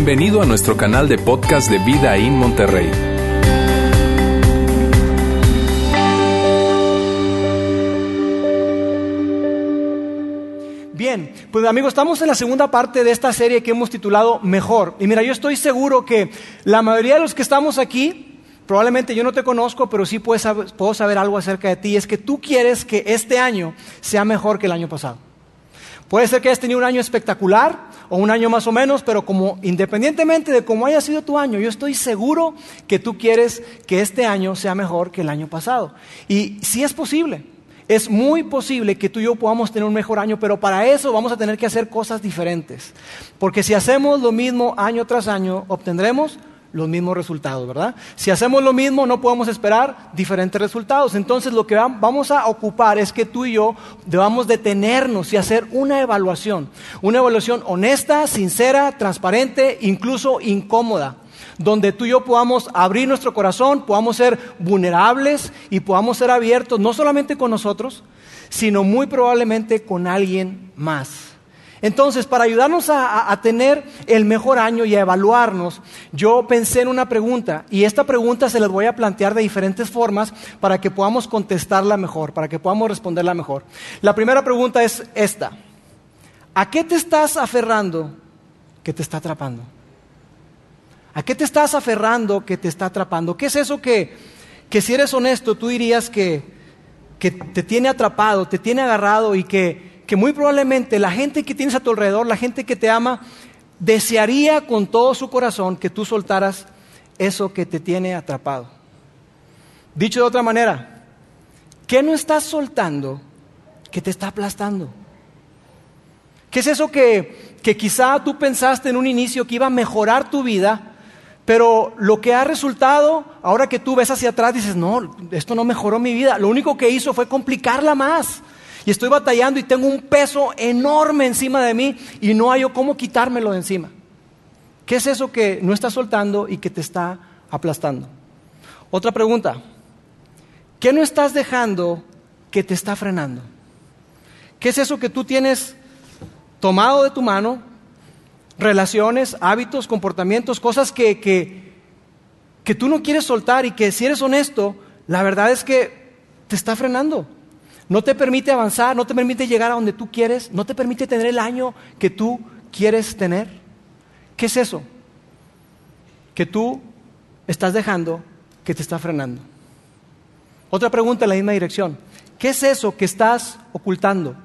Bienvenido a nuestro canal de podcast de Vida en Monterrey. Bien, pues amigos, estamos en la segunda parte de esta serie que hemos titulado Mejor. Y mira, yo estoy seguro que la mayoría de los que estamos aquí, probablemente yo no te conozco, pero sí puedo saber algo acerca de ti, es que tú quieres que este año sea mejor que el año pasado. Puede ser que hayas tenido un año espectacular o un año más o menos, pero como independientemente de cómo haya sido tu año, yo estoy seguro que tú quieres que este año sea mejor que el año pasado. Y si es posible, es muy posible que tú y yo podamos tener un mejor año, pero para eso vamos a tener que hacer cosas diferentes. Porque si hacemos lo mismo año tras año, obtendremos los mismos resultados, ¿verdad? Si hacemos lo mismo, no podemos esperar diferentes resultados. Entonces, lo que vamos a ocupar es que tú y yo debamos detenernos y hacer una evaluación. Una evaluación honesta, sincera, transparente, incluso incómoda. Donde tú y yo podamos abrir nuestro corazón, podamos ser vulnerables y podamos ser abiertos, no solamente con nosotros, sino muy probablemente con alguien más. Entonces, para ayudarnos a, tener el mejor año y a evaluarnos, yo pensé en una pregunta y esta pregunta se les voy a plantear de diferentes formas para que podamos contestarla mejor, para que podamos responderla mejor. La primera pregunta es esta. ¿A qué te estás aferrando que te está atrapando? ¿A qué te estás aferrando que te está atrapando? ¿Qué es eso que, que si eres honesto, tú dirías que, que te tiene atrapado, te tiene agarrado y que que muy probablemente la gente que tienes a tu alrededor, la gente que te ama, desearía con todo su corazón que tú soltaras eso que te tiene atrapado. Dicho de otra manera, ¿qué no estás soltando que te está aplastando? ¿Qué es eso que, que quizá tú pensaste en un inicio que iba a mejorar tu vida, pero lo que ha resultado, ahora que tú ves hacia atrás, dices, no, esto no mejoró mi vida, lo único que hizo fue complicarla más y estoy batallando y tengo un peso enorme encima de mí y no hay cómo quitármelo de encima. ¿Qué es eso que no estás soltando y que te está aplastando? Otra pregunta. ¿Qué no estás dejando que te está frenando? ¿Qué es eso que tú tienes tomado de tu mano? Relaciones, hábitos, comportamientos, cosas que, que, que tú no quieres soltar y que si eres honesto, la verdad es que te está frenando no te permite avanzar, no te permite llegar a donde tú quieres, no te permite tener el año que tú quieres tener. ¿Qué es eso? Que tú estás dejando que te está frenando. Otra pregunta en la misma dirección. ¿Qué es eso que estás ocultando?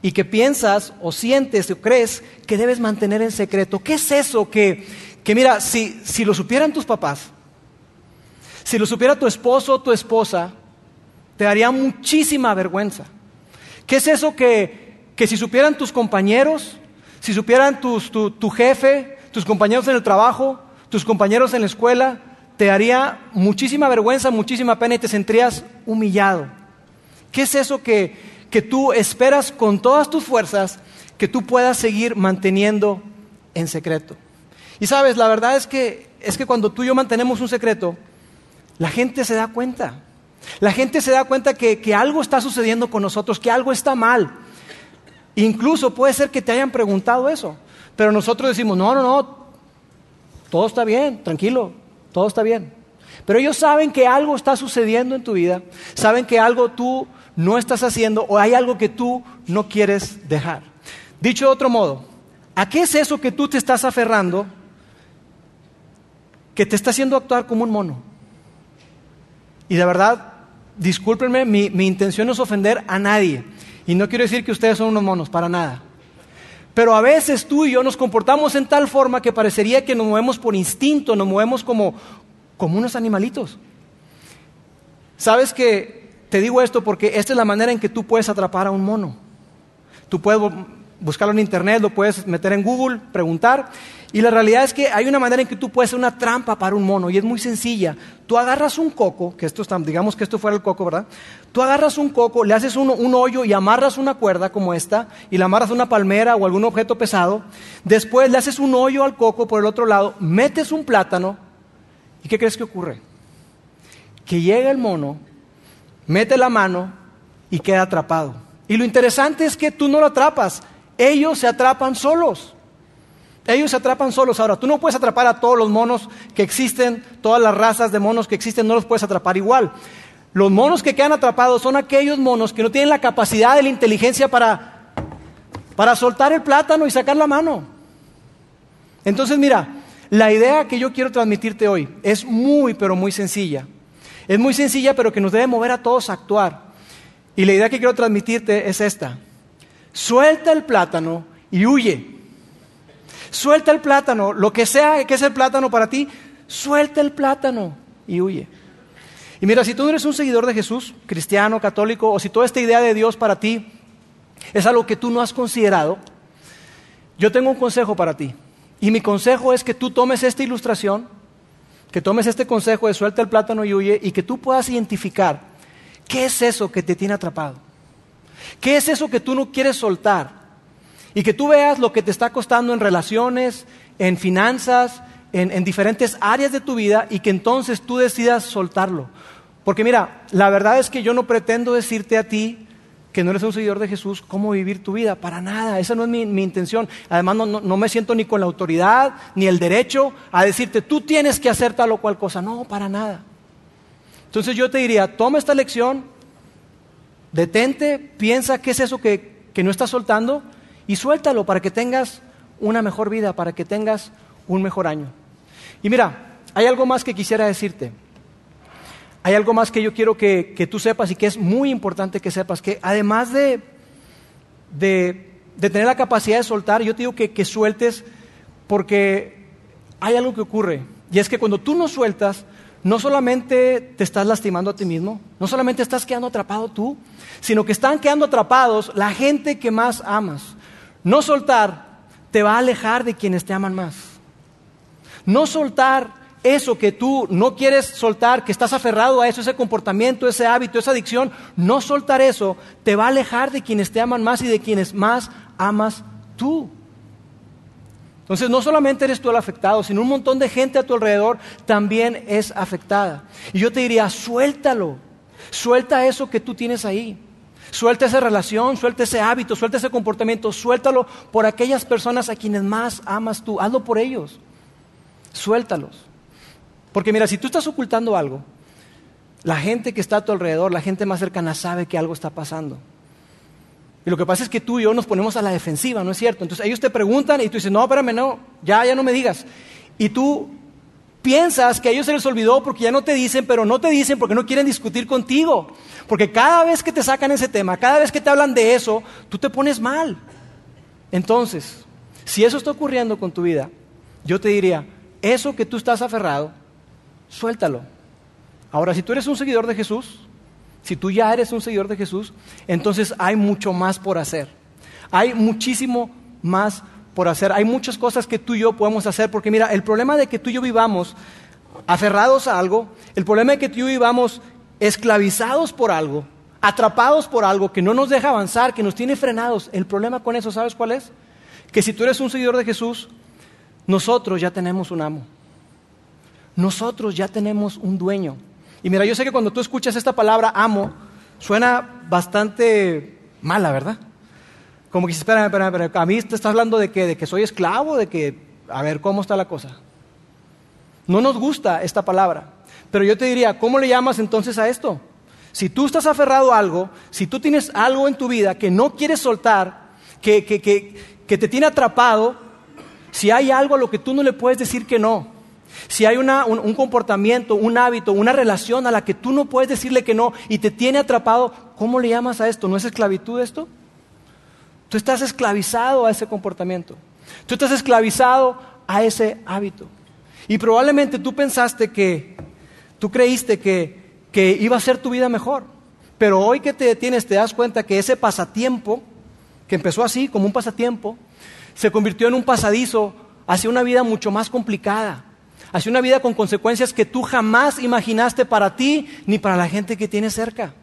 Y que piensas o sientes o crees que debes mantener en secreto. ¿Qué es eso que, que mira, si, si lo supieran tus papás, si lo supiera tu esposo o tu esposa, te daría muchísima vergüenza. ¿Qué es eso que, que si supieran tus compañeros, si supieran tu, tu jefe, tus compañeros en el trabajo, tus compañeros en la escuela, te daría muchísima vergüenza, muchísima pena y te sentirías humillado? ¿Qué es eso que, que tú esperas con todas tus fuerzas que tú puedas seguir manteniendo en secreto? Y sabes, la verdad es que, es que cuando tú y yo mantenemos un secreto, la gente se da cuenta. La gente se da cuenta que, algo está sucediendo con nosotros, que algo está mal. Incluso puede ser que te hayan preguntado eso, pero nosotros decimos, no, no, no, todo está bien, tranquilo, todo está bien. Pero ellos saben que algo está sucediendo en tu vida, saben que algo tú no estás haciendo o hay algo que tú no quieres dejar. Dicho de otro modo, ¿a qué es eso que tú te estás aferrando que te está haciendo actuar como un mono? Y de verdad, discúlpenme, mi, intención no es ofender a nadie. Y no quiero decir que ustedes son unos monos, para nada. Pero a veces tú y yo nos comportamos en tal forma que parecería que nos movemos por instinto, nos movemos como, como unos animalitos. Sabes que te digo esto porque esta es la manera en que tú puedes atrapar a un mono. Tú puedes buscarlo en internet, lo puedes meter en Google, preguntar. Y la realidad es que hay una manera en que tú puedes hacer una trampa para un mono y es muy sencilla. Tú agarras un coco, que esto está, digamos que esto fuera el coco, ¿verdad? Tú agarras un coco, le haces un, un hoyo y amarras una cuerda como esta y la amarras a una palmera o algún objeto pesado. Después le haces un hoyo al coco por el otro lado, metes un plátano y ¿qué crees que ocurre? Que llega el mono, mete la mano y queda atrapado. Y lo interesante es que tú no lo atrapas, ellos se atrapan solos. Ellos se atrapan solos. Ahora, tú no puedes atrapar a todos los monos que existen, todas las razas de monos que existen, no los puedes atrapar igual. Los monos que quedan atrapados son aquellos monos que no tienen la capacidad de la inteligencia para, para soltar el plátano y sacar la mano. Entonces, mira, la idea que yo quiero transmitirte hoy es muy, pero muy sencilla. Es muy sencilla, pero que nos debe mover a todos a actuar. Y la idea que quiero transmitirte es esta. Suelta el plátano y huye. Suelta el plátano, lo que sea que es el plátano para ti, suelta el plátano y huye. Y mira, si tú no eres un seguidor de Jesús, cristiano, católico, o si toda esta idea de Dios para ti es algo que tú no has considerado, yo tengo un consejo para ti. Y mi consejo es que tú tomes esta ilustración, que tomes este consejo de suelta el plátano y huye, y que tú puedas identificar qué es eso que te tiene atrapado. ¿Qué es eso que tú no quieres soltar? Y que tú veas lo que te está costando en relaciones, en finanzas, en, diferentes áreas de tu vida y que entonces tú decidas soltarlo. Porque mira, la verdad es que yo no pretendo decirte a ti que no eres un seguidor de Jesús cómo vivir tu vida, para nada, esa no es mi, intención. Además no, no, me siento ni con la autoridad ni el derecho a decirte tú tienes que hacer tal o cual cosa, no, para nada. Entonces yo te diría, toma esta lección, detente, piensa qué es eso que, que no estás soltando y suéltalo para que tengas una mejor vida, para que tengas un mejor año. Y mira, hay algo más que quisiera decirte. Hay algo más que yo quiero que, tú sepas y que es muy importante que sepas, que además de, de, tener la capacidad de soltar, yo te digo que, que sueltes porque hay algo que ocurre. Y es que cuando tú no sueltas, no solamente te estás lastimando a ti mismo, no solamente estás quedando atrapado tú, sino que están quedando atrapados la gente que más amas. No soltar te va a alejar de quienes te aman más. No soltar eso que tú no quieres soltar, que estás aferrado a eso, ese comportamiento, ese hábito, esa adicción, no soltar eso te va a alejar de quienes te aman más y de quienes más amas tú. Entonces no solamente eres tú el afectado, sino un montón de gente a tu alrededor también es afectada. Y yo te diría, suéltalo, suelta eso que tú tienes ahí. Suelta esa relación, suelta ese hábito, suelta ese comportamiento, suéltalo por aquellas personas a quienes más amas tú. Hazlo por ellos. Suéltalos. Porque mira, si tú estás ocultando algo, la gente que está a tu alrededor, la gente más cercana sabe que algo está pasando. Y lo que pasa es que tú y yo nos ponemos a la defensiva, ¿no es cierto? Entonces ellos te preguntan y tú dices, no, espérame, no, ya, ya no me digas. Y tú piensas que a ellos se les olvidó porque ya no te dicen, pero no te dicen porque no quieren discutir contigo. Porque cada vez que te sacan ese tema, cada vez que te hablan de eso, tú te pones mal. Entonces, si eso está ocurriendo con tu vida, yo te diría, eso que tú estás aferrado, suéltalo. Ahora, si tú eres un seguidor de Jesús, si tú ya eres un seguidor de Jesús, entonces hay mucho más por hacer. Hay muchísimo más por hacer. Hay muchas cosas que tú y yo podemos hacer, porque mira, el problema de que tú y yo vivamos aferrados a algo, el problema de que tú y yo vivamos esclavizados por algo, atrapados por algo que no nos deja avanzar, que nos tiene frenados, el problema con eso, ¿sabes cuál es? Que si tú eres un seguidor de Jesús, nosotros ya tenemos un amo. Nosotros ya tenemos un dueño. Y mira, yo sé que cuando tú escuchas esta palabra amo, suena bastante mala, ¿verdad? Como que, espera, espera, espera, a mí te estás hablando de que, de que soy esclavo, de que, a ver, ¿cómo está la cosa? No nos gusta esta palabra. Pero yo te diría, ¿cómo le llamas entonces a esto? Si tú estás aferrado a algo, si tú tienes algo en tu vida que no quieres soltar, que, que, que, te tiene atrapado, si hay algo a lo que tú no le puedes decir que no, si hay un, un, comportamiento, un hábito, una relación a la que tú no puedes decirle que no y te tiene atrapado, ¿cómo le llamas a esto? ¿No es esclavitud esto? Tú estás esclavizado a ese comportamiento. Tú estás esclavizado a ese hábito. Y probablemente tú pensaste que, tú creíste que, que iba a ser tu vida mejor. Pero hoy que te detienes te das cuenta que ese pasatiempo, que empezó así como un pasatiempo, se convirtió en un pasadizo hacia una vida mucho más complicada, hacia una vida con consecuencias que tú jamás imaginaste para ti ni para la gente que tienes cerca.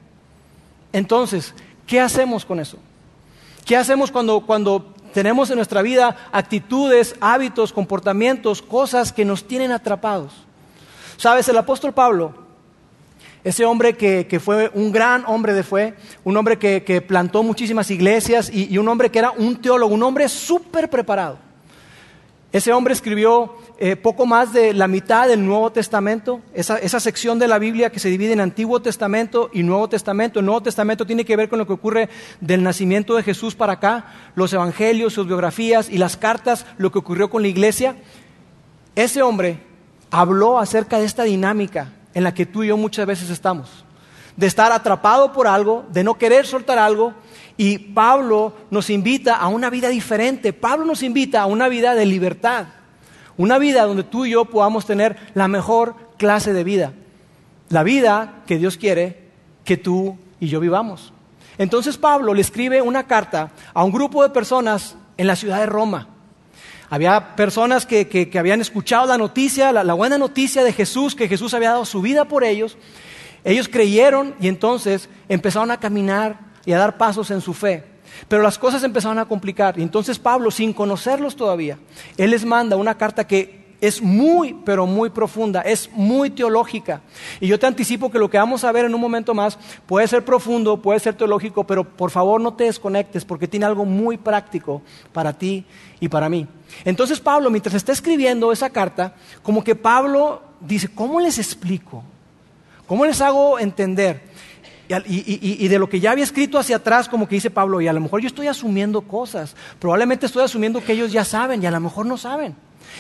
Entonces, ¿qué hacemos con eso? ¿Qué hacemos cuando, cuando tenemos en nuestra vida actitudes, hábitos, comportamientos, cosas que nos tienen atrapados? Sabes, el apóstol Pablo, ese hombre que, fue un gran hombre de fe, un hombre que, plantó muchísimas iglesias y, y, un hombre que era un teólogo, un hombre súper preparado. Ese hombre escribió eh, poco más de la mitad del Nuevo Testamento, esa, esa, sección de la Biblia que se divide en Antiguo Testamento y Nuevo Testamento. El Nuevo Testamento tiene que ver con lo que ocurre del nacimiento de Jesús para acá, los evangelios, sus biografías y las cartas, lo que ocurrió con la iglesia. Ese hombre habló acerca de esta dinámica en la que tú y yo muchas veces estamos, de estar atrapado por algo, de no querer soltar algo, y Pablo nos invita a una vida diferente. Pablo nos invita a una vida de libertad. Una vida donde tú y yo podamos tener la mejor clase de vida. La vida que Dios quiere que tú y yo vivamos. Entonces Pablo le escribe una carta a un grupo de personas en la ciudad de Roma. Había personas que, habían escuchado la noticia, la buena noticia de Jesús, que Jesús había dado su vida por ellos. Ellos creyeron y entonces empezaron a caminar y a dar pasos en su fe. Pero las cosas empezaron a complicar y entonces Pablo, sin conocerlos todavía, él les manda una carta que es muy, pero muy profunda, es muy teológica. Y yo te anticipo que lo que vamos a ver en un momento más puede ser profundo, puede ser teológico, pero por favor no te desconectes porque tiene algo muy práctico para ti y para mí. Entonces Pablo, mientras está escribiendo esa carta, como que Pablo dice, ¿cómo les explico? ¿Cómo les hago entender? Y, de lo que ya había escrito hacia atrás, como que dice Pablo, y a lo mejor yo estoy asumiendo cosas, probablemente estoy asumiendo que ellos ya saben y a lo mejor no saben.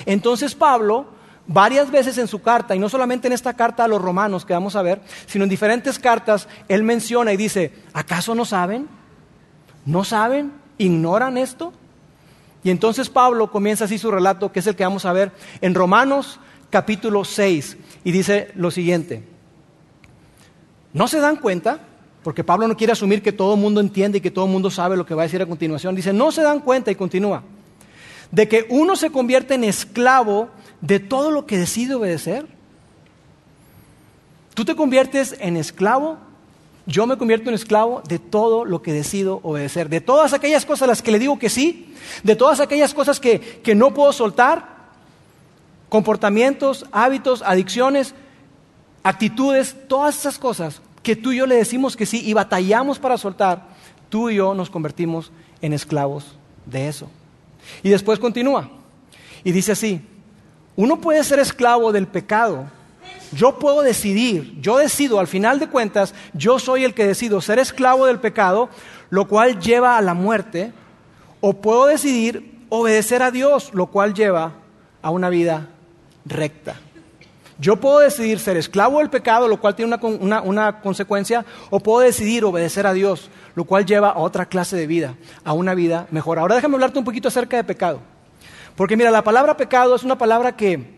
Entonces Pablo, varias veces en su carta, y no solamente en esta carta a los romanos que vamos a ver, sino en diferentes cartas, él menciona y dice, ¿acaso no saben? ¿No saben? ¿Ignoran esto? Y entonces Pablo comienza así su relato, que es el que vamos a ver en Romanos capítulo 6, y dice lo siguiente. ¿No se dan cuenta? Porque Pablo no quiere asumir que todo el mundo entiende y que todo el mundo sabe lo que va a decir a continuación. Dice, no se dan cuenta y continúa, de que uno se convierte en esclavo de todo lo que decide obedecer. Tú te conviertes en esclavo, yo me convierto en esclavo de todo lo que decido obedecer, de todas aquellas cosas a las que le digo que sí, de todas aquellas cosas que, que no puedo soltar, comportamientos, hábitos, adicciones, actitudes, todas esas cosas que tú y yo le decimos que sí y batallamos para soltar, tú y yo nos convertimos en esclavos de eso. Y después continúa y dice así, uno puede ser esclavo del pecado. Yo puedo decidir, yo decido, al final de cuentas, yo soy el que decido ser esclavo del pecado, lo cual lleva a la muerte, o puedo decidir obedecer a Dios, lo cual lleva a una vida recta. Yo puedo decidir ser esclavo del pecado, lo cual tiene una, consecuencia, o puedo decidir obedecer a Dios, lo cual lleva a otra clase de vida, a una vida mejor. Ahora déjame hablarte un poquito acerca de pecado. Porque mira, la palabra pecado es una palabra que,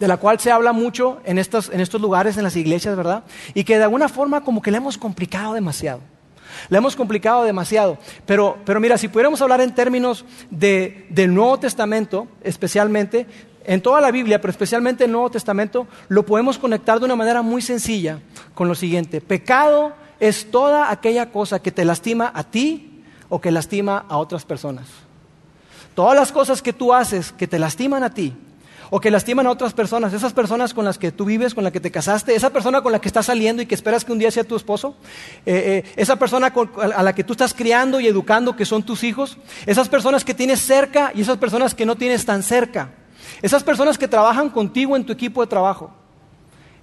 de la cual se habla mucho en estos, en estos lugares, en las iglesias, ¿verdad? Y que de alguna forma como que le hemos complicado demasiado. Le hemos complicado demasiado. Pero, pero mira, si pudiéramos hablar en términos de, del Nuevo Testamento, especialmente, en toda la Biblia, pero especialmente en el Nuevo Testamento, lo podemos conectar de una manera muy sencilla con lo siguiente. Pecado es toda aquella cosa que te lastima a ti o que lastima a otras personas. Todas las cosas que tú haces que te lastiman a ti o que lastiman a otras personas, esas personas con las que tú vives, con las que te casaste, esa persona con la que estás saliendo y que esperas que un día sea tu esposo, eh, eh, esa persona a la que tú estás criando y educando que son tus hijos, esas personas que tienes cerca y esas personas que no tienes tan cerca. Esas personas que trabajan contigo en tu equipo de trabajo.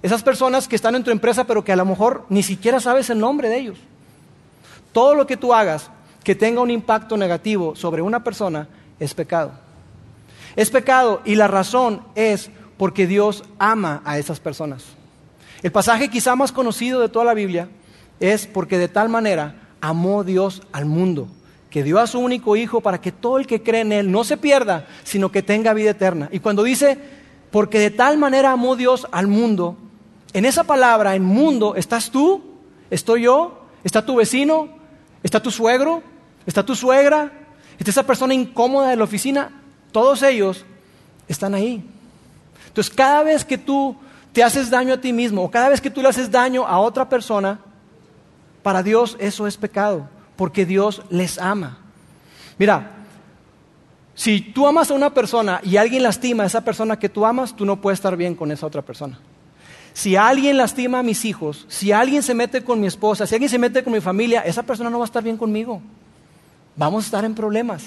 Esas personas que están en tu empresa pero que a lo mejor ni siquiera sabes el nombre de ellos. Todo lo que tú hagas que tenga un impacto negativo sobre una persona es pecado. Es pecado y la razón es porque Dios ama a esas personas. El pasaje quizá más conocido de toda la Biblia es porque de tal manera amó Dios al mundo que dio a su único hijo para que todo el que cree en él no se pierda, sino que tenga vida eterna. Y cuando dice, porque de tal manera amó Dios al mundo, en esa palabra, en mundo, estás tú, estoy yo, está tu vecino, está tu suegro, está tu suegra, está esa persona incómoda de la oficina, todos ellos están ahí. Entonces, cada vez que tú te haces daño a ti mismo o cada vez que tú le haces daño a otra persona, para Dios eso es pecado porque Dios les ama. Mira, si tú amas a una persona y alguien lastima a esa persona que tú amas, tú no puedes estar bien con esa otra persona. Si alguien lastima a mis hijos, si alguien se mete con mi esposa, si alguien se mete con mi familia, esa persona no va a estar bien conmigo. vamos a estar en problemas.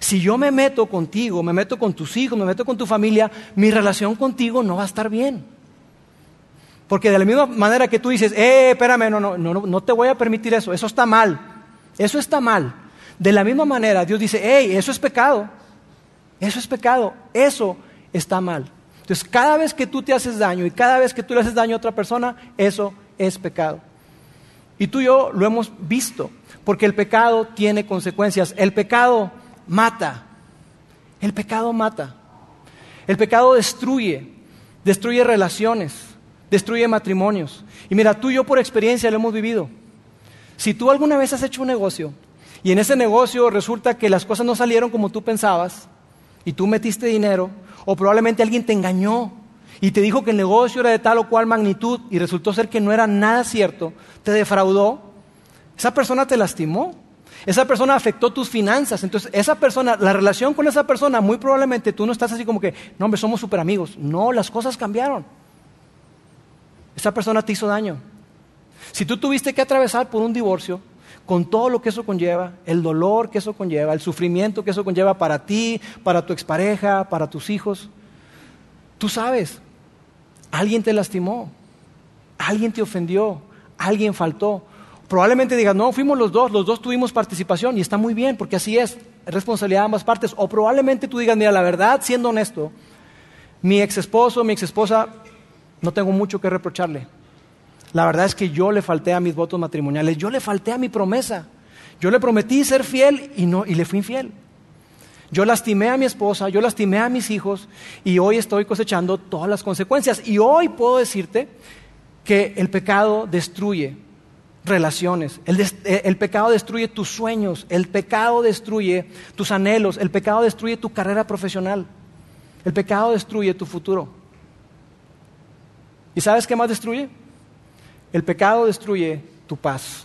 Si yo me meto contigo, me meto con tus hijos, me meto con tu familia, mi relación contigo no va a estar bien. Porque de la misma manera que tú dices, eh, espérame, no, no, no, no te voy a permitir eso, eso está mal, eso está mal. De la misma manera Dios dice, hey, eso es pecado, eso es pecado, eso está mal. Entonces, cada vez que tú te haces daño y cada vez que tú le haces daño a otra persona, eso es pecado. Y tú y yo lo hemos visto, porque el pecado tiene consecuencias. El pecado mata. El pecado mata. El pecado destruye, destruye relaciones, destruye matrimonios. Y mira, tú y yo por experiencia lo hemos vivido. Si tú alguna vez has hecho un negocio y en ese negocio resulta que las cosas no salieron como tú pensabas y tú metiste dinero, o probablemente alguien te engañó y te dijo que el negocio era de tal o cual magnitud y resultó ser que no era nada cierto, te defraudó, esa persona te lastimó. Esa persona afectó tus finanzas. Entonces, esa persona, la relación con esa persona, muy probablemente tú no estás así como que, no, hombre, somos súper amigos. No, las cosas cambiaron. Esa persona te hizo daño. Si tú tuviste que atravesar por un divorcio, con todo lo que eso conlleva, el dolor que eso conlleva, el sufrimiento que eso conlleva para ti, para tu expareja, para tus hijos, tú sabes, alguien te lastimó, alguien te ofendió, alguien faltó. Probablemente digas, no, fuimos los dos, los dos tuvimos participación y está muy bien, porque así es, es responsabilidad de ambas partes. O probablemente tú digas, mira, la verdad, siendo honesto, mi ex esposo, mi ex esposa, no tengo mucho que reprocharle. La verdad es que yo le falté a mis votos matrimoniales, yo le falté a mi promesa. Yo le prometí ser fiel y, no, y le fui infiel. Yo lastimé a mi esposa, yo lastimé a mis hijos y hoy estoy cosechando todas las consecuencias. Y hoy puedo decirte que el pecado destruye relaciones. Eh, el, pecado destruye tus sueños, el pecado destruye tus anhelos, el pecado destruye tu carrera profesional, el pecado destruye tu futuro. ¿Y sabes qué más destruye? El pecado destruye tu paz.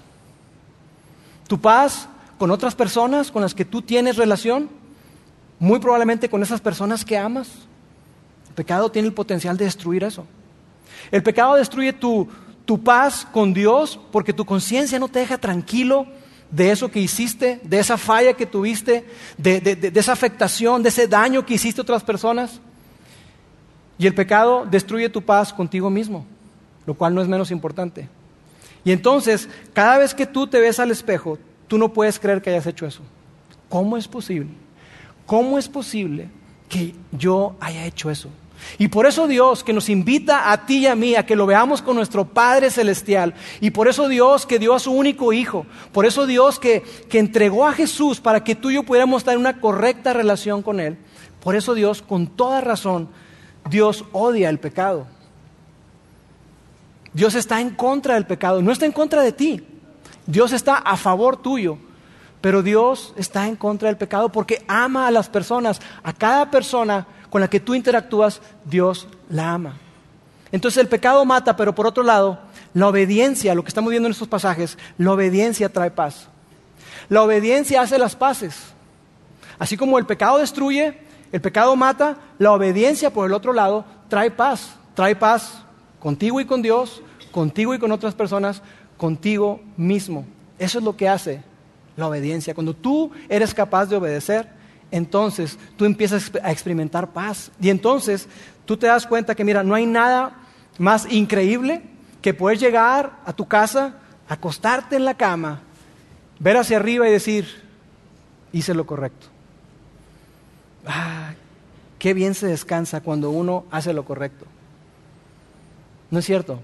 Tu paz con otras personas con las que tú tienes relación, muy probablemente con esas personas que amas. El pecado tiene el potencial de destruir eso. El pecado destruye tu, tu paz con Dios porque tu conciencia no te deja tranquilo de eso que hiciste, de esa falla que tuviste, de, esa afectación, de ese daño que hiciste a otras personas. Y el pecado destruye tu paz contigo mismo, lo cual no es menos importante. Y entonces, cada vez que tú te ves al espejo, tú no puedes creer que hayas hecho eso. ¿Cómo es posible? ¿Cómo es posible que yo haya hecho eso? Y por eso Dios que nos invita a ti y a mí a que lo veamos con nuestro Padre Celestial. Y por eso Dios que dio a su único Hijo. Por eso Dios que, que entregó a Jesús para que tú y yo pudiéramos estar en una correcta relación con Él. Por eso Dios, con toda razón, Dios odia el pecado. Dios está en contra del pecado. No está en contra de ti. Dios está a favor tuyo. Pero Dios está en contra del pecado porque ama a las personas, a cada persona con la que tú interactúas, Dios la ama. Entonces el pecado mata, pero por otro lado, la obediencia, lo que estamos viendo en estos pasajes, la obediencia trae paz. La obediencia hace las paces. Así como el pecado destruye, el pecado mata, la obediencia por el otro lado trae paz. Trae paz contigo y con Dios, contigo y con otras personas, contigo mismo. Eso es lo que hace la obediencia. Cuando tú eres capaz de obedecer, entonces tú empiezas a experimentar paz. Y entonces tú te das cuenta que, mira, no hay nada más increíble que poder llegar a tu casa, acostarte en la cama, ver hacia arriba y decir, hice lo correcto. Ah, qué bien se descansa cuando uno hace lo correcto. ¿No es cierto?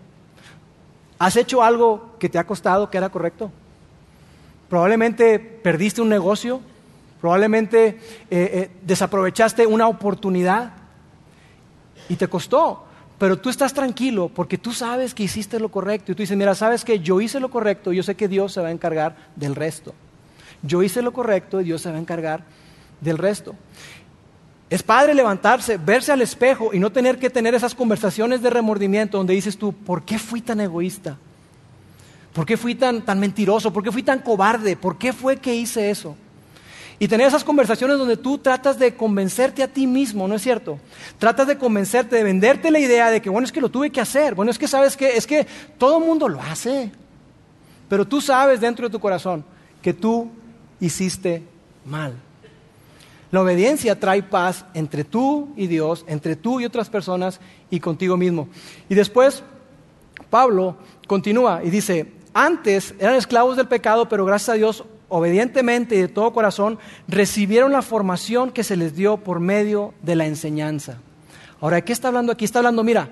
¿Has hecho algo que te ha costado que era correcto? Probablemente perdiste un negocio Probablemente eh, eh, desaprovechaste una oportunidad y te costó, pero tú estás tranquilo porque tú sabes que hiciste lo correcto y tú dices, mira, sabes que yo hice lo correcto, yo sé que Dios se va a encargar del resto. Yo hice lo correcto y Dios se va a encargar del resto. Es padre levantarse, verse al espejo y no tener que tener esas conversaciones de remordimiento donde dices tú, ¿por qué fui tan egoísta? ¿Por qué fui tan, tan mentiroso? ¿Por qué fui tan cobarde? ¿Por qué fue que hice eso? Y tener esas conversaciones donde tú tratas de convencerte a ti mismo, ¿no es cierto? Tratas de convencerte, de venderte la idea de que, bueno, es que lo tuve que hacer. Bueno, es que sabes que, es que todo el mundo lo hace. Pero tú sabes dentro de tu corazón que tú hiciste mal. La obediencia trae paz entre tú y Dios, entre tú y otras personas y contigo mismo. Y después Pablo continúa y dice, antes eran esclavos del pecado, pero gracias a Dios, obedientemente y de todo corazón, recibieron la formación que se les dio por medio de la enseñanza. Ahora, ¿de qué está hablando aquí? Está hablando, mira,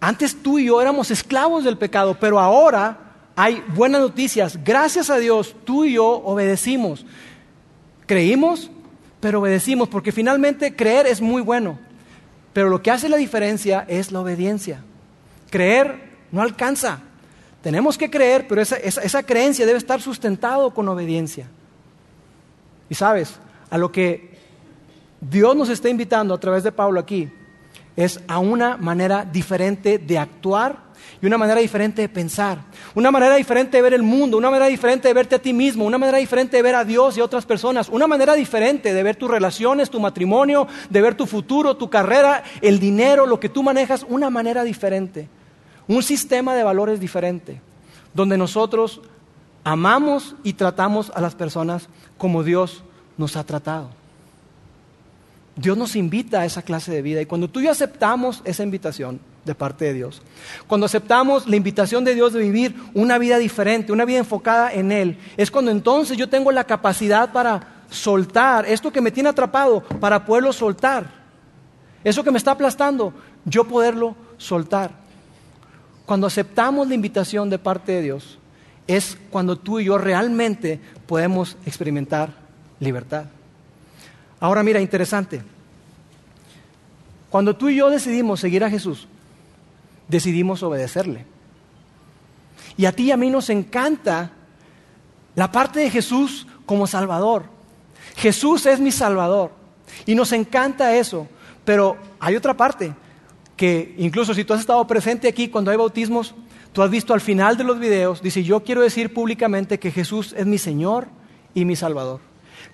antes tú y yo éramos esclavos del pecado, pero ahora hay buenas noticias. Gracias a Dios, tú y yo obedecimos. Creímos, pero obedecimos, porque finalmente creer es muy bueno. Pero lo que hace la diferencia es la obediencia. Creer no alcanza. Tenemos que creer, pero esa, esa creencia debe estar sustentado con obediencia. Y sabes, a lo que Dios nos está invitando a través de Pablo aquí es a una manera diferente de actuar y una manera diferente de pensar, una manera diferente de ver el mundo, una manera diferente de verte a ti mismo, una manera diferente de ver a Dios y a otras personas, una manera diferente de ver tus relaciones, tu matrimonio, de ver tu futuro, tu carrera, el dinero, lo que tú manejas, una manera diferente, un sistema de valores diferente, donde nosotros amamos y tratamos a las personas como Dios nos ha tratado. Dios nos invita a esa clase de vida y cuando tú y yo aceptamos esa invitación de parte de Dios, cuando aceptamos la invitación de Dios de vivir una vida diferente, una vida enfocada en Él, es cuando entonces yo tengo la capacidad para soltar esto que me tiene atrapado, para poderlo soltar. Eso que me está aplastando, yo poderlo soltar. Cuando aceptamos la invitación de parte de Dios, es cuando tú y yo realmente podemos experimentar libertad. Ahora mira, interesante. Cuando tú y yo decidimos seguir a Jesús, decidimos obedecerle. Y a ti y a mí nos encanta la parte de Jesús como Salvador. Jesús es mi Salvador. Y nos encanta eso. Pero hay otra parte que incluso si tú has estado presente aquí cuando hay bautismos, tú has visto al final de los videos, dice, yo quiero decir públicamente que Jesús es mi Señor y mi Salvador.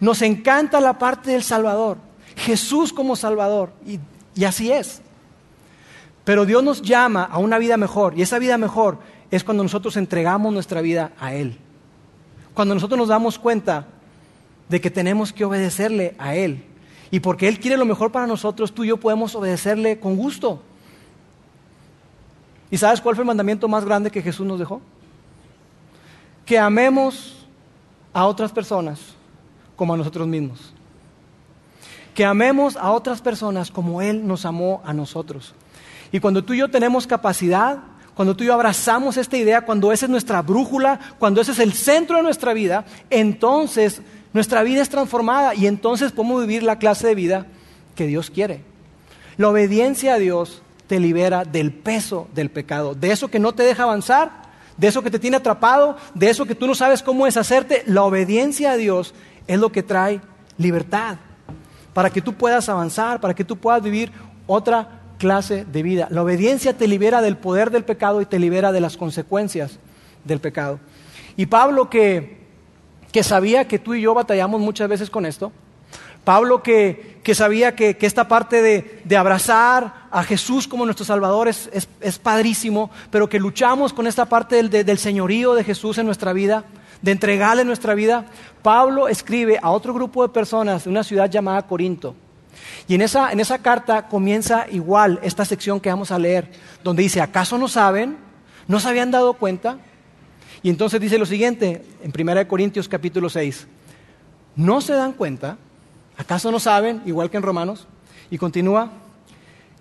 Nos encanta la parte del Salvador, Jesús como Salvador, y, así es. Pero Dios nos llama a una vida mejor, y esa vida mejor es cuando nosotros entregamos nuestra vida a Él. Cuando nosotros nos damos cuenta de que tenemos que obedecerle a Él. Y porque Él quiere lo mejor para nosotros, tú y yo podemos obedecerle con gusto. ¿Y sabes cuál fue el mandamiento más grande que Jesús nos dejó? Que amemos a otras personas como a nosotros mismos. Que amemos a otras personas como Él nos amó a nosotros. Y cuando tú y yo tenemos capacidad, cuando tú y yo abrazamos esta idea, cuando esa es nuestra brújula, cuando ese es el centro de nuestra vida, entonces nuestra vida es transformada y entonces podemos vivir la clase de vida que Dios quiere. La obediencia a Dios te libera del peso del pecado, de eso que no te deja avanzar, de eso que te tiene atrapado, de eso que tú no sabes cómo deshacerte. La obediencia a Dios es lo que trae libertad para que tú puedas avanzar, para que tú puedas vivir otra clase de vida. La obediencia te libera del poder del pecado y te libera de las consecuencias del pecado. Y Pablo que, que sabía que tú y yo batallamos muchas veces con esto, Pablo que, que sabía que, que, esta parte de, de, abrazar a Jesús como nuestro Salvador es, es, es padrísimo, pero que luchamos con esta parte del, de, del señorío de Jesús en nuestra vida, de entregarle nuestra vida, Pablo escribe a otro grupo de personas de una ciudad llamada Corinto. Y en esa, en esa carta comienza igual esta sección que vamos a leer, donde dice, ¿acaso no saben? ¿No se habían dado cuenta? Y entonces dice lo siguiente, en 1 Corintios capítulo 6, ¿no se dan cuenta? ¿Acaso no saben, igual que en Romanos? Y continúa,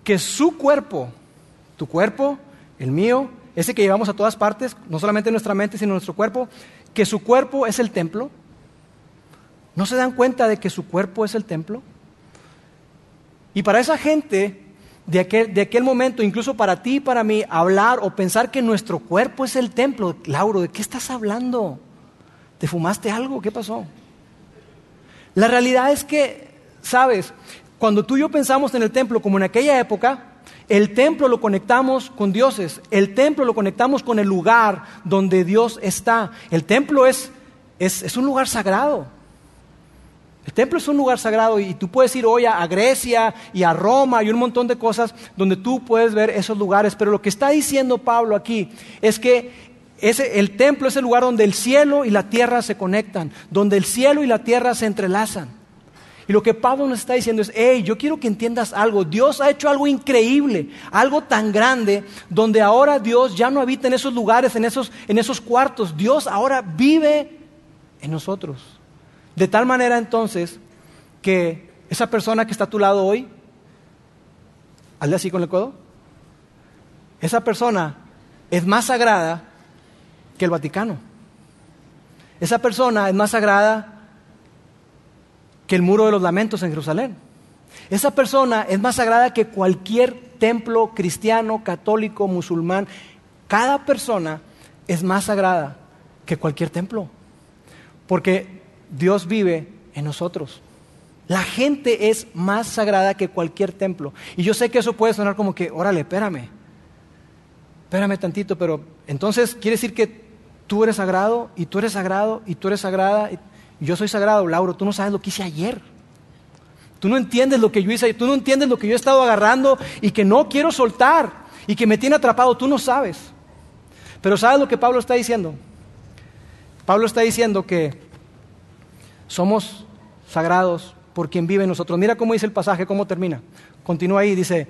que su cuerpo, tu cuerpo, el mío, ese que llevamos a todas partes, no solamente en nuestra mente, sino nuestro cuerpo, que su cuerpo es el templo. ¿No se dan cuenta de que su cuerpo es el templo? Y para esa gente de aquel, de aquel momento, incluso para ti y para mí, hablar o pensar que nuestro cuerpo es el templo, Lauro, ¿de qué estás hablando? ¿Te fumaste algo? ¿Qué pasó? La realidad es que, sabes, cuando tú y yo pensamos en el templo como en aquella época, el templo lo conectamos con dioses, el templo lo conectamos con el lugar donde Dios está. El templo es, es, un lugar sagrado. El templo es un lugar sagrado y tú puedes ir hoy a, Grecia y a Roma y un montón de cosas donde tú puedes ver esos lugares. Pero lo que está diciendo Pablo aquí es que Ese, el templo es el lugar donde el cielo y la tierra se conectan, donde el cielo y la tierra se entrelazan. Y lo que Pablo nos está diciendo es, hey, yo quiero que entiendas algo. Dios ha hecho algo increíble, algo tan grande, donde ahora Dios ya no habita en esos lugares, en esos, en esos cuartos. Dios ahora vive en nosotros. De tal manera entonces que esa persona que está a tu lado hoy, hazle así con el codo, esa persona es más sagrada que el Vaticano. Esa persona es más sagrada que el muro de los lamentos en Jerusalén. Esa persona es más sagrada que cualquier templo cristiano, católico, musulmán. Cada persona es más sagrada que cualquier templo. Porque Dios vive en nosotros. La gente es más sagrada que cualquier templo. Y yo sé que eso puede sonar como que, órale, espérame. Espérame tantito, pero entonces quiere decir que tú eres sagrado y tú eres sagrado y tú eres sagrada. Yo soy sagrado, Lauro, tú no sabes lo que hice ayer. Tú no entiendes lo que yo hice, tú no entiendes lo que yo he estado agarrando y que no quiero soltar y que me tiene atrapado, tú no sabes. Pero ¿sabes lo que Pablo está diciendo? Pablo está diciendo que somos sagrados por quien vive en nosotros. Mira cómo dice el pasaje, cómo termina. Continúa ahí, dice,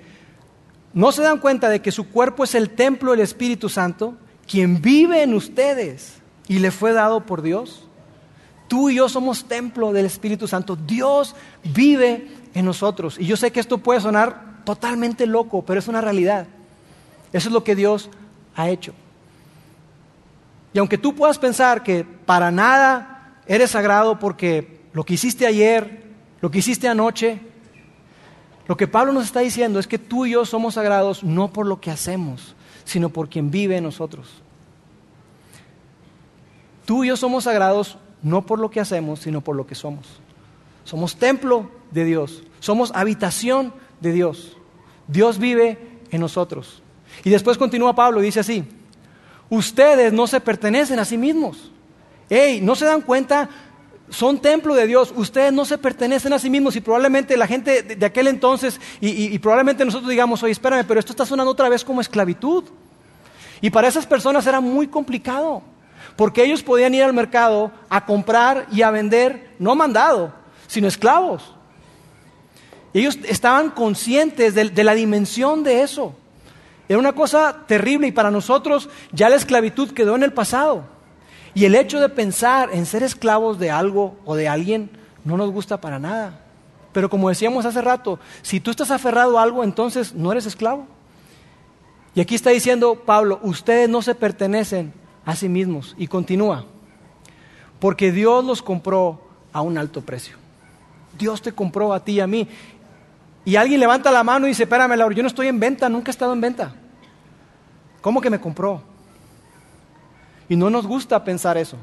¿no se dan cuenta de que su cuerpo es el templo del Espíritu Santo, quien vive en ustedes y le fue dado por Dios? Tú y yo somos templo del Espíritu Santo. Dios vive en nosotros. Y yo sé que esto puede sonar totalmente loco, pero es una realidad. Eso es lo que Dios ha hecho. Y aunque tú puedas pensar que para nada eres sagrado porque lo que hiciste ayer, lo que hiciste anoche, lo que Pablo nos está diciendo es que tú y yo somos sagrados no por lo que hacemos, sino por quien vive en nosotros. Tú y yo somos sagrados no por lo que hacemos, sino por lo que somos. Somos templo de Dios, somos habitación de Dios. Dios vive en nosotros. Y después continúa Pablo y dice así, ustedes no se pertenecen a sí mismos. Hey, ¿no se dan cuenta? Son templo de Dios, ustedes no se pertenecen a sí mismos y probablemente la gente de, aquel entonces y, y probablemente nosotros digamos, oye, espérame, pero esto está sonando otra vez como esclavitud. Y para esas personas era muy complicado. Porque ellos podían ir al mercado a comprar y a vender, no mandado, sino esclavos. Ellos estaban conscientes de, la dimensión de eso. Era una cosa terrible y para nosotros ya la esclavitud quedó en el pasado. Y el hecho de pensar en ser esclavos de algo o de alguien no nos gusta para nada. Pero como decíamos hace rato, si tú estás aferrado a algo, entonces no eres esclavo. Y aquí está diciendo Pablo, ustedes no se pertenecen a sí mismos. Y continúa, porque Dios los compró a un alto precio. Dios te compró a ti y a mí. Y alguien levanta la mano y dice, espérame, Laura, yo no estoy en venta, nunca he estado en venta. ¿Cómo que me compró? Y no nos gusta pensar eso.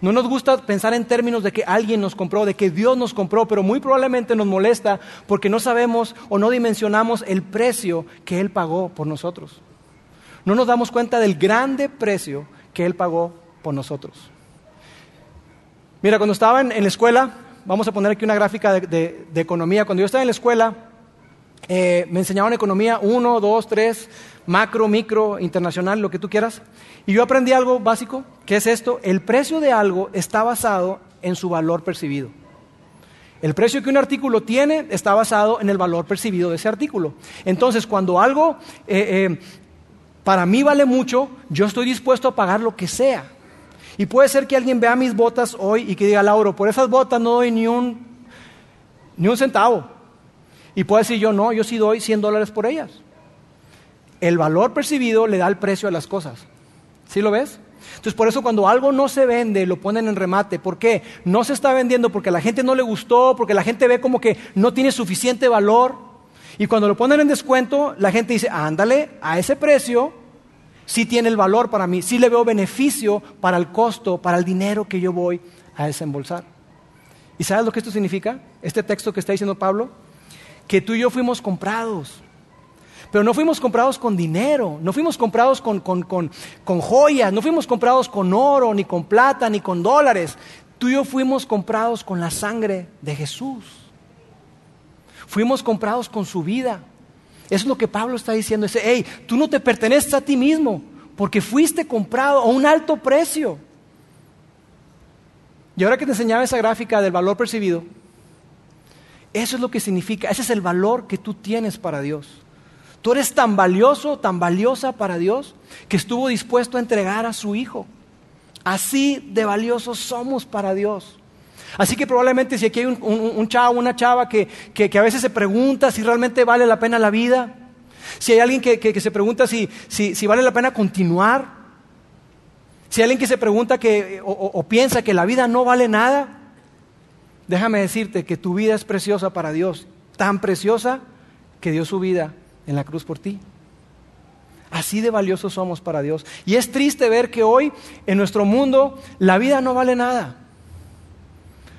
No nos gusta pensar en términos de que alguien nos compró, de que Dios nos compró, pero muy probablemente nos molesta porque no sabemos o no dimensionamos el precio que Él pagó por nosotros. No nos damos cuenta del grande precio que Él pagó por nosotros. Mira, cuando estaba en, la escuela, vamos a poner aquí una gráfica de, economía, cuando yo estaba en la escuela, eh, me enseñaban economía 1, 2, 3, macro, micro, internacional, lo que tú quieras, y yo aprendí algo básico, que es esto, el precio de algo está basado en su valor percibido. El precio que un artículo tiene está basado en el valor percibido de ese artículo. Entonces, cuando algo eh, eh, para mí vale mucho, yo estoy dispuesto a pagar lo que sea. Y puede ser que alguien vea mis botas hoy y que diga, Lauro, por esas botas no doy ni un, ni un centavo. Y puede decir yo, no, yo sí doy 100 dólares por ellas. El valor percibido le da el precio a las cosas. ¿Sí lo ves? Entonces, por eso cuando algo no se vende, lo ponen en remate. ¿Por qué? No se está vendiendo porque a la gente no le gustó, porque la gente ve como que no tiene suficiente valor. Y cuando lo ponen en descuento, la gente dice, ándale, a ese precio sí tiene el valor para mí, sí le veo beneficio para el costo, para el dinero que yo voy a desembolsar. ¿Y sabes lo que esto significa? Este texto que está diciendo Pablo, que tú y yo fuimos comprados. Pero no fuimos comprados con dinero, no fuimos comprados con, con joyas, no fuimos comprados con oro, ni con plata, ni con dólares. Tú y yo fuimos comprados con la sangre de Jesús. Fuimos comprados con su vida. Eso es lo que Pablo está diciendo. Dice, hey, tú no te perteneces a ti mismo porque fuiste comprado a un alto precio. Y ahora que te enseñaba esa gráfica del valor percibido, eso es lo que significa, ese es el valor que tú tienes para Dios. Tú eres tan valioso, tan valiosa para Dios, que estuvo dispuesto a entregar a su Hijo. Así de valiosos somos para Dios. Así que probablemente si aquí hay un, chavo, una chava que, a veces se pregunta si realmente vale la pena la vida, si hay alguien que, se pregunta si, vale la pena continuar, si hay alguien que se pregunta que, o piensa que la vida no vale nada, déjame decirte que tu vida es preciosa para Dios, tan preciosa que dio su vida en la cruz por ti. Así de valiosos somos para Dios. Y es triste ver que hoy en nuestro mundo la vida no vale nada.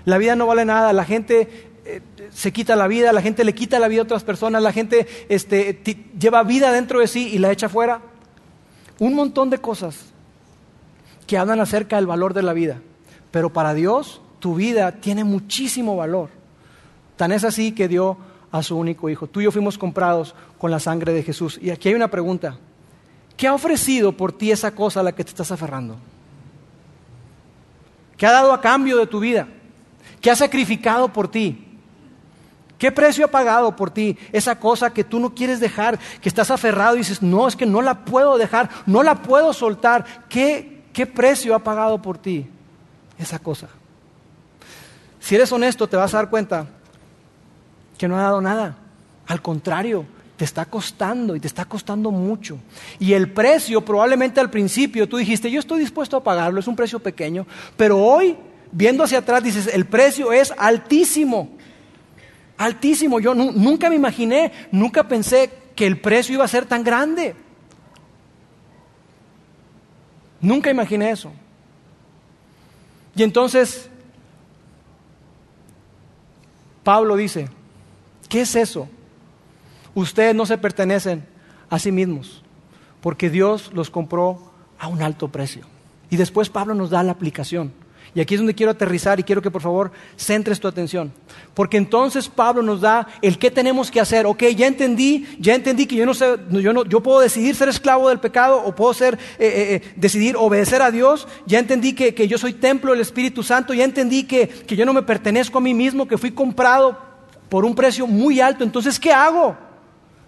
La vida no vale nada. La gente eh, se quita la vida, la gente le quita la vida a otras personas, la gente este, lleva vida dentro de sí y la echa fuera. Un montón de cosas que hablan acerca del valor de la vida. Pero para Dios tu vida tiene muchísimo valor. Tan es así que dio a su único hijo. Tú y yo fuimos comprados con la sangre de Jesús. Y aquí hay una pregunta. ¿Qué ha ofrecido por ti esa cosa a la que te estás aferrando? ¿Qué ha dado a cambio de tu vida? ¿Qué ha sacrificado por ti? ¿Qué precio ha pagado por ti esa cosa que tú no quieres dejar, que estás aferrado y dices, no, es que no la puedo dejar, no la puedo soltar? ¿Qué, qué precio ha pagado por ti esa cosa? Si eres honesto, te vas a dar cuenta que no ha dado nada. Al contrario, te está costando y te está costando mucho. Y el precio probablemente al principio tú dijiste, yo estoy dispuesto a pagarlo, es un precio pequeño, pero hoy, viendo hacia atrás, dices, el precio es altísimo, altísimo. Yo nunca me imaginé, nunca pensé que el precio iba a ser tan grande. Nunca imaginé eso. Y entonces, Pablo dice, ¿qué es eso? Ustedes no se pertenecen a sí mismos, porque Dios los compró a un alto precio. Y después Pablo nos da la aplicación. Y aquí es donde quiero aterrizar y quiero que por favor centres tu atención. Porque entonces Pablo nos da el qué tenemos que hacer. Ok, ya entendí, ya entendí que yo no sé, yo, no, yo puedo decidir ser esclavo del pecado o puedo ser, eh, eh, eh, decidir obedecer a Dios. Ya entendí que, que, yo soy templo del Espíritu Santo. Ya entendí que, que yo no me pertenezco a mí mismo, que fui comprado por un precio muy alto. Entonces, ¿qué hago?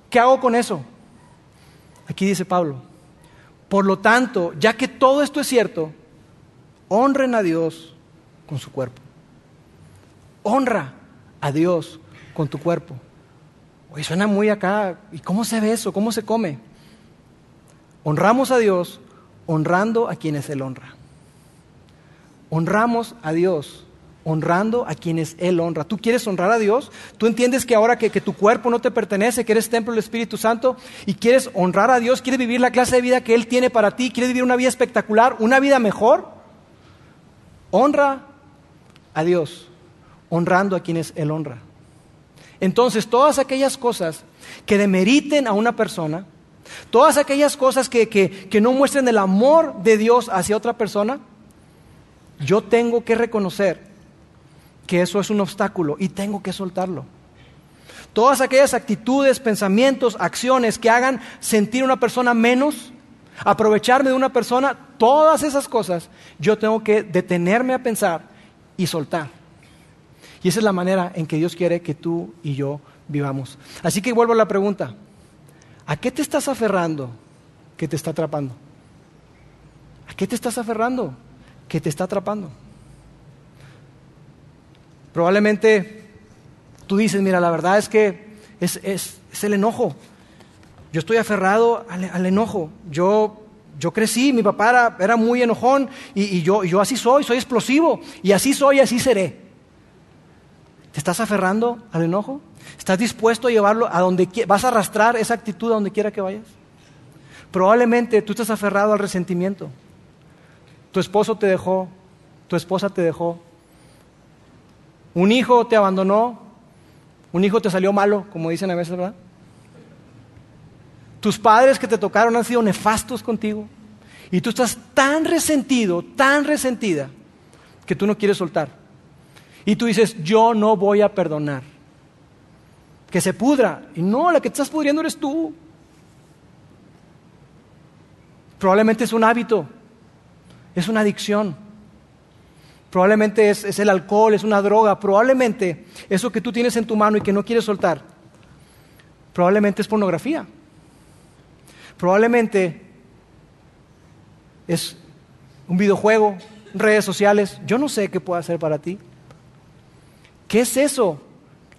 ¿Qué hago con eso? Aquí dice Pablo, por lo tanto, ya que todo esto es cierto, honren a Dios con su cuerpo. Honra a Dios con tu cuerpo. Oye, suena muy acá. ¿Y cómo se ve eso? ¿Cómo se come? Honramos a Dios honrando a quienes Él honra. Honramos a Dios honrando a quienes Él honra. ¿Tú quieres honrar a Dios? ¿Tú entiendes que ahora que, tu cuerpo no te pertenece, que eres templo del Espíritu Santo y quieres honrar a Dios, quieres vivir la clase de vida que Él tiene para ti, quieres vivir una vida espectacular, una vida mejor? Honra a Dios, honrando a quienes Él honra. Entonces, todas aquellas cosas que demeriten a una persona, todas aquellas cosas que, que no muestren el amor de Dios hacia otra persona, yo tengo que reconocer que eso es un obstáculo y tengo que soltarlo. Todas aquellas actitudes, pensamientos, acciones que hagan sentir a una persona menos, aprovecharme de una persona, todas esas cosas, yo tengo que detenerme a pensar y soltar. Y esa es la manera en que Dios quiere que tú y yo vivamos. Así que vuelvo a la pregunta, ¿a qué te estás aferrando que te está atrapando? ¿A qué te estás aferrando que te está atrapando? Probablemente tú dices, mira, la verdad es que es, el enojo. Yo estoy aferrado al, enojo. Yo, yo crecí, mi papá era, muy enojón y, yo, así soy, soy explosivo. Y así soy, así seré. ¿Te estás aferrando al enojo? ¿Estás dispuesto a llevarlo a donde vas a arrastrar esa actitud a donde quiera que vayas? Probablemente tú estás aferrado al resentimiento. Tu esposo te dejó, tu esposa te dejó, un hijo te abandonó, un hijo te salió malo, como dicen a veces, ¿verdad? Tus padres que te tocaron han sido nefastos contigo. Y tú estás tan resentido, tan resentida, que tú no quieres soltar. Y tú dices, yo no voy a perdonar. Que se pudra. Y no, la que te estás pudriendo eres tú. Probablemente es un hábito, es una adicción. Probablemente es, es, el alcohol, es una droga. Probablemente eso que tú tienes en tu mano y que no quieres soltar. Probablemente es pornografía. Probablemente es un videojuego, redes sociales. Yo no sé qué puedo hacer para ti. ¿Qué es eso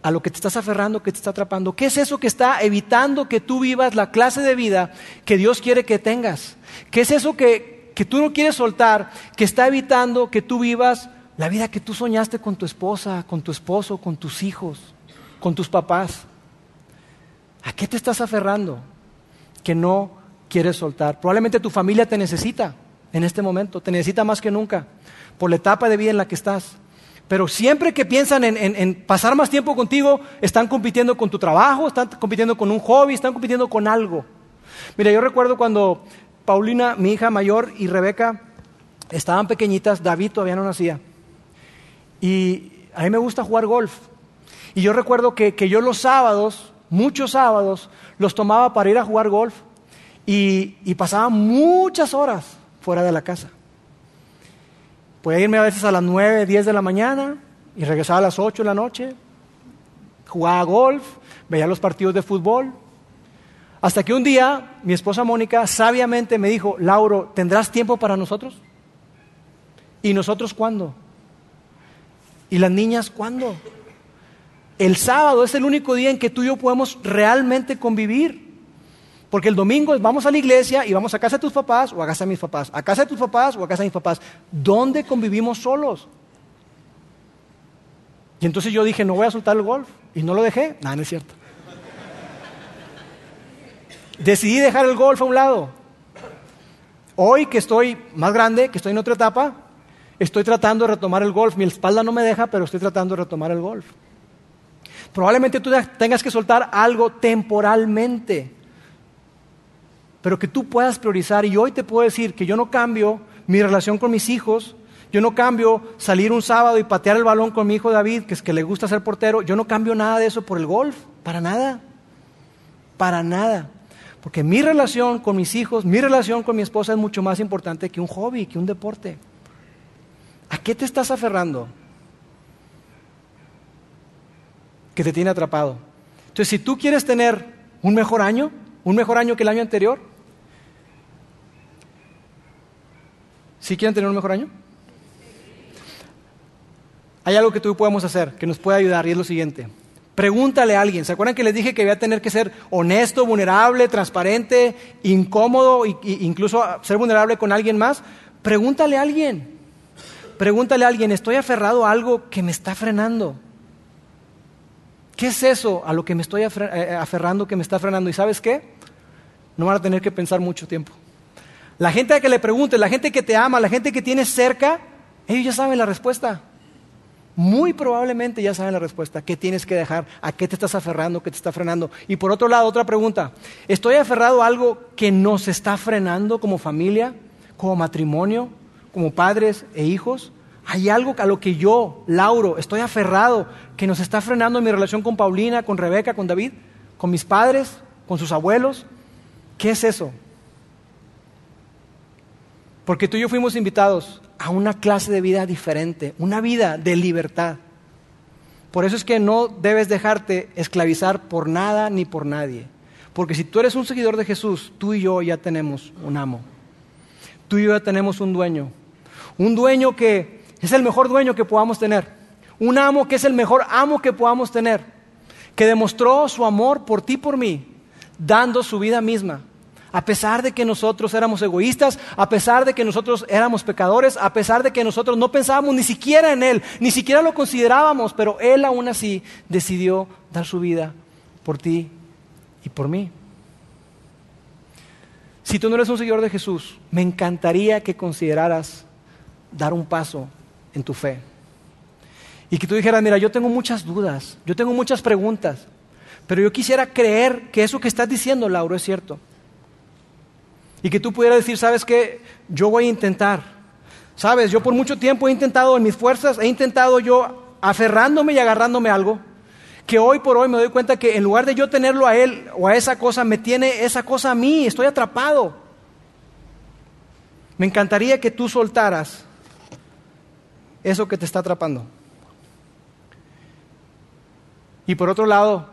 a lo que te estás aferrando, que te está atrapando? ¿Qué es eso que está evitando que tú vivas la clase de vida que Dios quiere que tengas? ¿Qué es eso que, que tú no quieres soltar, que está evitando que tú vivas la vida que tú soñaste con tu esposa, con tu esposo, con tus hijos, con tus papás? ¿A qué te estás aferrando que no quieres soltar? Probablemente tu familia te necesita en este momento, te necesita más que nunca por la etapa de vida en la que estás. Pero siempre que piensan en, pasar más tiempo contigo, están compitiendo con tu trabajo, están compitiendo con un hobby, están compitiendo con algo. Mira, yo recuerdo cuando Paulina, mi hija mayor, y Rebeca estaban pequeñitas, David todavía no nacía. Y a mí me gusta jugar golf. Y yo recuerdo que, yo los sábados, muchos sábados, los tomaba para ir a jugar golf y, y pasaba muchas horas fuera de la casa. Podía irme a veces a las 9, 10 de la mañana y regresaba a las 8 de la noche. Jugaba golf, veía los partidos de fútbol. Hasta que un día mi esposa Mónica sabiamente me dijo, Lauro, ¿tendrás tiempo para nosotros? ¿Y nosotros cuándo? ¿Y las niñas cuándo? El sábado es el único día en que tú y yo podemos realmente convivir. Porque el domingo vamos a la iglesia y vamos a casa de tus papás o a casa de mis papás, a casa de tus papás o a casa de mis papás. ¿Dónde convivimos solos? Y entonces yo dije, no voy a soltar el golf. Y no lo dejé. Nada, no es cierto. Decidí dejar el golf a un lado. Hoy que estoy más grande, que estoy en otra etapa, estoy tratando de retomar el golf. Mi espalda no me deja, pero estoy tratando de retomar el golf. Probablemente tú tengas que soltar algo temporalmente pero que tú puedas priorizar. Y hoy te puedo decir que yo no cambio mi relación con mis hijos, yo no cambio salir un sábado y patear el balón con mi hijo David, que es que le gusta ser portero, yo no cambio nada de eso por el golf, para nada, para nada. Porque mi relación con mis hijos, mi relación con mi esposa es mucho más importante que un hobby, que un deporte. ¿A qué te estás aferrando? Que te tiene atrapado. Entonces, si tú quieres tener un mejor año, un mejor año que el año anterior, ¿Sí quieren tener un mejor año? Hay algo que tú podemos hacer que nos puede ayudar y es lo siguiente. Pregúntale a alguien. ¿Se acuerdan que les dije que voy a tener que ser honesto, vulnerable, transparente, incómodo e incluso ser vulnerable con alguien más? Pregúntale a alguien. Pregúntale a alguien, estoy aferrado a algo que me está frenando. ¿Qué es eso a lo que me estoy eh, aferrando que me está frenando? ¿Y sabes qué? No van a tener que pensar mucho tiempo. La gente a que le pregunte, la gente que te ama, la gente que tienes cerca, ellos ya saben la respuesta. Muy probablemente ya saben la respuesta. ¿Qué tienes que dejar? ¿A qué te estás aferrando? ¿Qué te está frenando? Y por otro lado, otra pregunta. ¿Estoy aferrado a algo que nos está frenando como familia, como matrimonio, como padres e hijos? ¿Hay algo a lo que yo, Lauro, estoy aferrado que nos está frenando en mi relación con Paulina, con Rebeca, con David, con mis padres, con sus abuelos? ¿Qué es eso? Porque tú y yo fuimos invitados a una clase de vida diferente, una vida de libertad. Por eso es que no debes dejarte esclavizar por nada ni por nadie. Porque si tú eres un seguidor de Jesús, tú y yo ya tenemos un amo. Tú y yo ya tenemos un dueño. Un dueño que es el mejor dueño que podamos tener. Un amo que es el mejor amo que podamos tener. Que demostró su amor por ti y por mí, dando su vida misma a pesar de que nosotros éramos egoístas, a pesar de que nosotros éramos pecadores, a pesar de que nosotros no pensábamos ni siquiera en Él, ni siquiera lo considerábamos, pero Él aún así decidió dar su vida por ti y por mí. Si tú no eres un seguidor de Jesús, me encantaría que consideraras dar un paso en tu fe. Y que tú dijeras, mira, yo tengo muchas dudas, yo tengo muchas preguntas, pero yo quisiera creer que eso que estás diciendo, Lauro, es cierto. Y que tú pudieras decir, ¿sabes qué? Yo voy a intentar. ¿Sabes? Yo por mucho tiempo he intentado en mis fuerzas, he intentado yo aferrándome y agarrándome algo, que hoy por hoy me doy cuenta que en lugar de yo tenerlo a él o a esa cosa, me tiene esa cosa a mí, estoy atrapado. Me encantaría que tú soltaras eso que te está atrapando. Y por otro lado,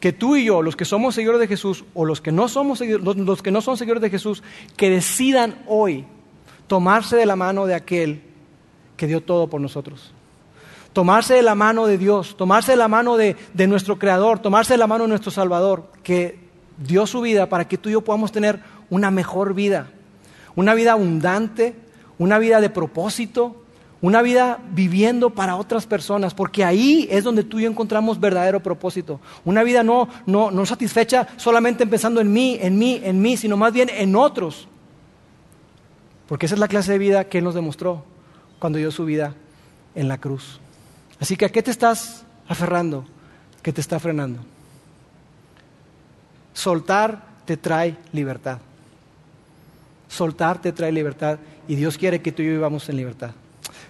que tú y yo, los que somos seguidores de Jesús o los que no somos los que no son seguidores de Jesús, que decidan hoy tomarse de la mano de aquel que dio todo por nosotros. Tomarse de la mano de Dios, tomarse de la mano de nuestro Creador, tomarse de la mano de nuestro Salvador, que dio su vida para que tú y yo podamos tener una mejor vida, una vida abundante, una vida de propósito, una vida viviendo para otras personas, porque ahí es donde tú y yo encontramos verdadero propósito. Una vida no, no, no satisfecha solamente pensando en mí, en mí, en mí, sino más bien en otros. Porque esa es la clase de vida que Él nos demostró cuando dio su vida en la cruz. Así que ¿a qué te estás aferrando? ¿Qué te está frenando? Soltar te trae libertad. Soltar te trae libertad y Dios quiere que tú y yo vivamos en libertad.